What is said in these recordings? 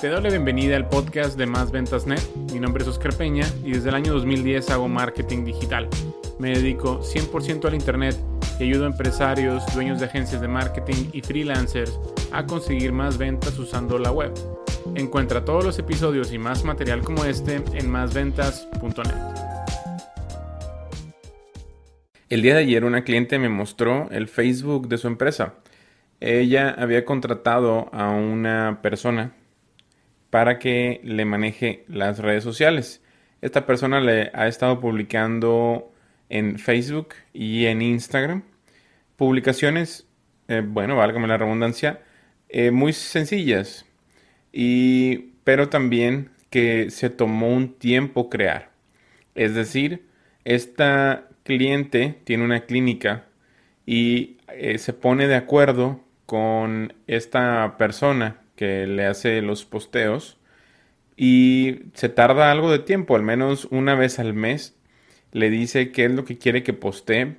Te doy la bienvenida al podcast de Más Ventas Net. Mi nombre es Oscar Peña y desde el año 2010 hago marketing digital. Me dedico 100% al Internet y ayudo a empresarios, dueños de agencias de marketing y freelancers a conseguir más ventas usando la web. Encuentra todos los episodios y más material como este en másventas.net. El día de ayer una cliente me mostró el Facebook de su empresa. Ella había contratado a una persona para que le maneje las redes sociales. Esta persona le ha estado publicando en Facebook y en Instagram publicaciones, eh, bueno, válgame la redundancia, eh, muy sencillas, y, pero también que se tomó un tiempo crear. Es decir, esta cliente tiene una clínica y eh, se pone de acuerdo con esta persona que le hace los posteos y se tarda algo de tiempo, al menos una vez al mes, le dice qué es lo que quiere que postee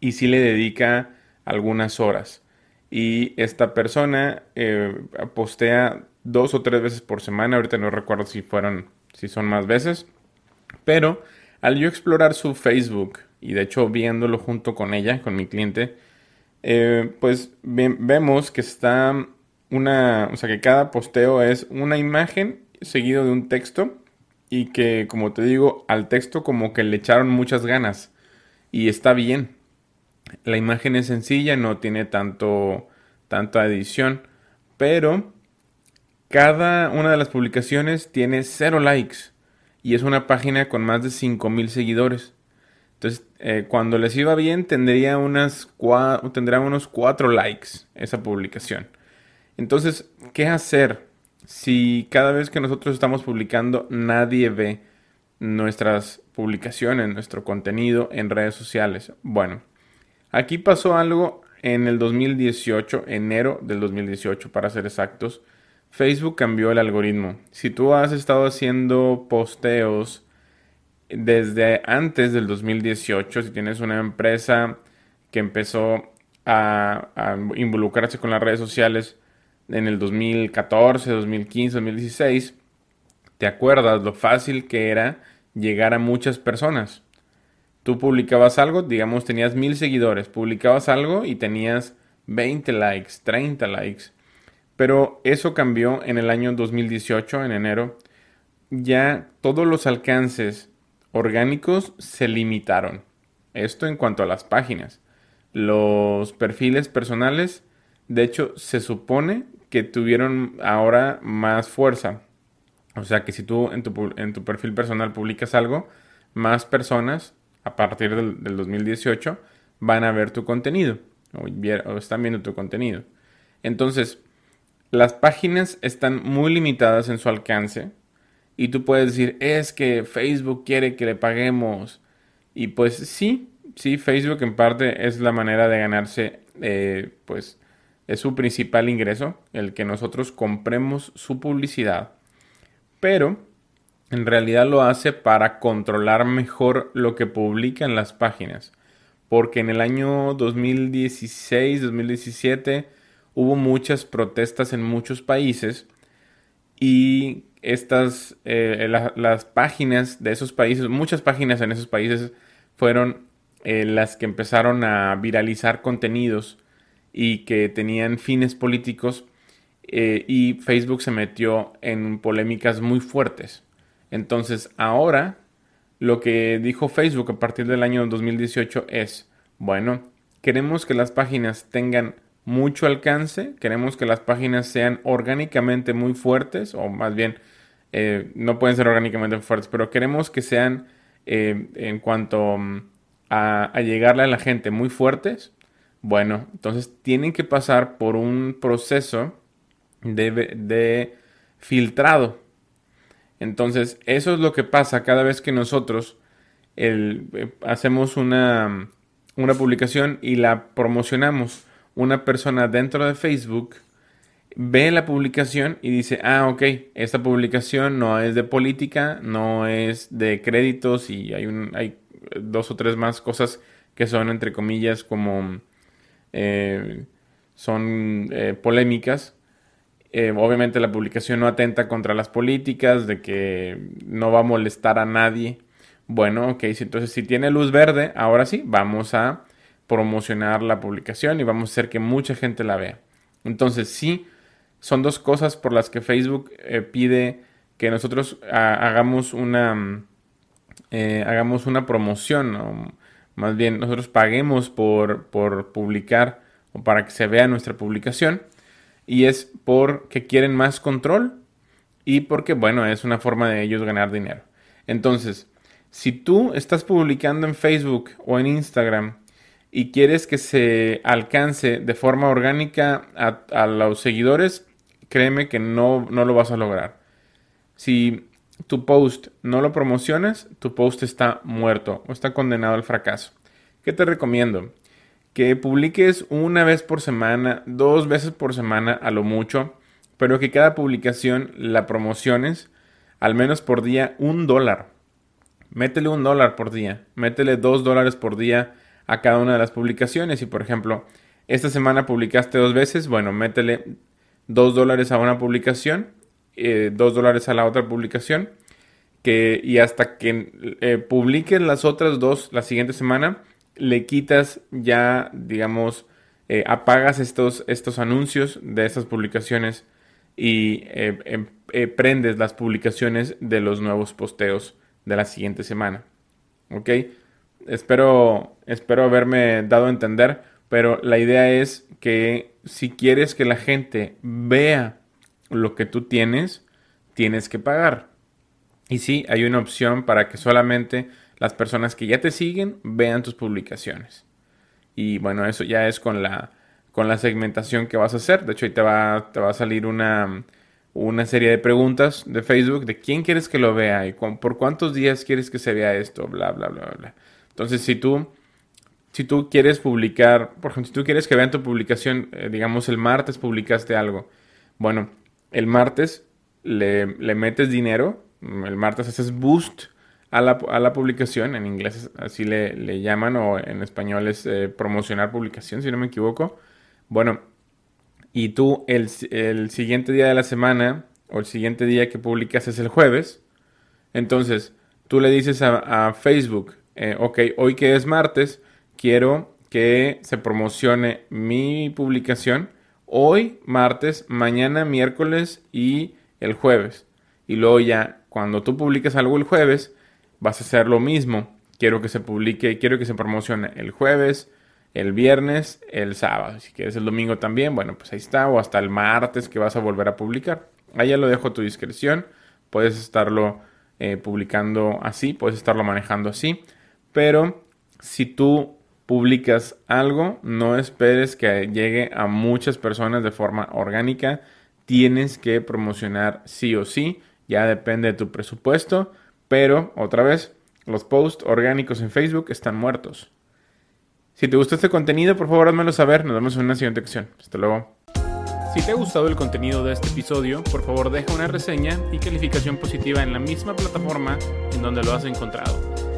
y si le dedica algunas horas. Y esta persona eh, postea dos o tres veces por semana, ahorita no recuerdo si fueron, si son más veces, pero al yo explorar su Facebook y de hecho viéndolo junto con ella, con mi cliente, eh, pues vemos que está una, o sea que cada posteo es una imagen seguido de un texto y que como te digo al texto como que le echaron muchas ganas y está bien. La imagen es sencilla, no tiene tanto tanta edición, pero cada una de las publicaciones tiene cero likes y es una página con más de 5000 seguidores. Entonces, eh, cuando les iba bien, tendría, unas tendría unos 4 likes esa publicación. Entonces, ¿qué hacer si cada vez que nosotros estamos publicando nadie ve nuestras publicaciones, nuestro contenido en redes sociales? Bueno, aquí pasó algo en el 2018, enero del 2018 para ser exactos. Facebook cambió el algoritmo. Si tú has estado haciendo posteos desde antes del 2018, si tienes una empresa que empezó a, a involucrarse con las redes sociales, en el 2014, 2015, 2016, ¿te acuerdas lo fácil que era llegar a muchas personas? Tú publicabas algo, digamos tenías mil seguidores, publicabas algo y tenías 20 likes, 30 likes. Pero eso cambió en el año 2018, en enero. Ya todos los alcances orgánicos se limitaron. Esto en cuanto a las páginas. Los perfiles personales, de hecho, se supone que tuvieron ahora más fuerza. O sea que si tú en tu, en tu perfil personal publicas algo, más personas a partir del, 2018 van a ver tu contenido o, o están viendo tu contenido. Entonces, las páginas están muy limitadas en su alcance y tú puedes decir, es que Facebook quiere que le paguemos. Y pues sí, sí, Facebook en parte es la manera de ganarse, eh, pues, es su principal ingreso, el que nosotros compremos su publicidad, pero en realidad lo hace para controlar mejor lo que publican las páginas, porque en el año 2016, 2017 hubo muchas protestas en muchos países y estas, eh, las páginas de esos países, muchas páginas en esos países fueron eh, las que empezaron a viralizar contenidos y que tenían fines políticos eh, y Facebook se metió en polémicas muy fuertes. Entonces ahora lo que dijo Facebook a partir del año 2018 es, bueno, queremos que las páginas tengan mucho alcance, queremos que las páginas sean orgánicamente muy fuertes, o más bien eh, no pueden ser orgánicamente fuertes, pero queremos que sean eh, en cuanto mm, a, a llegarle a la gente muy fuertes bueno, entonces tienen que pasar por un proceso de, filtrado. Entonces, eso es lo que pasa cada vez que nosotros eh, hacemos una, una publicación y la promocionamos. Una persona dentro de Facebook ve la publicación y dice, ah, ok, esta publicación no es de política, no es de créditos y hay, un, hay dos o tres más cosas que son, entre comillas, como eh, son eh, polémicas Eh, obviamente la publicación no atenta contra las políticas, de que no va a molestar a nadie. Bueno, ok, entonces si tiene luz verde, ahora sí, vamos a promocionar la publicación y vamos a hacer que mucha gente la vea. Entonces sí, son dos cosas por las que Facebook pide que nosotros ah, hagamos una hagamos una promoción, más bien nosotros paguemos por, por publicar o para que se vea nuestra publicación y es porque quieren más control y porque, bueno, es una forma de ellos ganar dinero. Entonces, si tú estás publicando en Facebook o en Instagram y quieres que se alcance de forma orgánica a, los seguidores, créeme que no, no lo vas a lograr. Si tu post no lo promocionas, tu post está muerto o está condenado al fracaso. ¿Qué te recomiendo? que publiques una vez por semana, dos veces por semana a lo mucho, pero que cada publicación la promociones al menos por día un dólar. Métele un dólar por día, métele dos dólares por día a cada una de las publicaciones. Y por ejemplo, esta semana publicaste dos veces, bueno, métele dos dólares a una publicación, eh, dólares a la otra publicación, que, y hasta que eh, publiques las otras dos la siguiente semana, le quitas ya, digamos, eh, apagas estos, estos anuncios de estas publicaciones y eh, em, eh, prendes las publicaciones de los nuevos posteos de la siguiente semana. ¿Ok? Espero, espero haberme dado a entender, pero la idea es que si quieres que la gente vea lo que tú tienes, tienes que pagar. Y sí, hay una opción para que solamente las personas que ya te siguen vean tus publicaciones. Y bueno, eso ya es con la, con la segmentación que vas a hacer. De hecho, ahí te va, te va a salir una, una serie de preguntas de Facebook de quién quieres que lo vea y por cuántos días quieres que se vea esto, bla, bla, bla, bla. Entonces, si tú, si tú quieres publicar, por ejemplo, si tú quieres que vean tu publicación, eh, digamos el martes publicaste algo, bueno, el martes le, le metes dinero, el martes haces boost a la, publicación, en inglés así le, llaman, o en español es eh, promocionar publicación, si no me equivoco. Bueno, y tú el, siguiente día de la semana, o el siguiente día que publicas es el jueves, entonces tú le dices a, Facebook, eh, ok, hoy que es martes, quiero que se promocione mi publicación hoy martes, mañana miércoles y el jueves. Y luego ya, cuando tú publiques algo el jueves, vas a hacer lo mismo. Quiero que se publique, quiero que se promocione el jueves, el viernes, el sábado. Si quieres el domingo también, bueno, pues ahí está. O hasta el martes que vas a volver a publicar. Ahí ya lo dejo a tu discreción. Puedes estarlo eh, publicando así, puedes estarlo manejando así. Pero si tú publicas algo, no esperes que llegue a muchas personas de forma orgánica. Tienes que promocionar sí o sí. Ya depende de tu presupuesto pero, otra vez, los posts orgánicos en Facebook están muertos. Si te gustó este contenido, por favor házmelo saber. Nos vemos en una siguiente ocasión. Hasta luego. Si te ha gustado el contenido de este episodio, por favor deja una reseña y calificación positiva en la misma plataforma en donde lo has encontrado.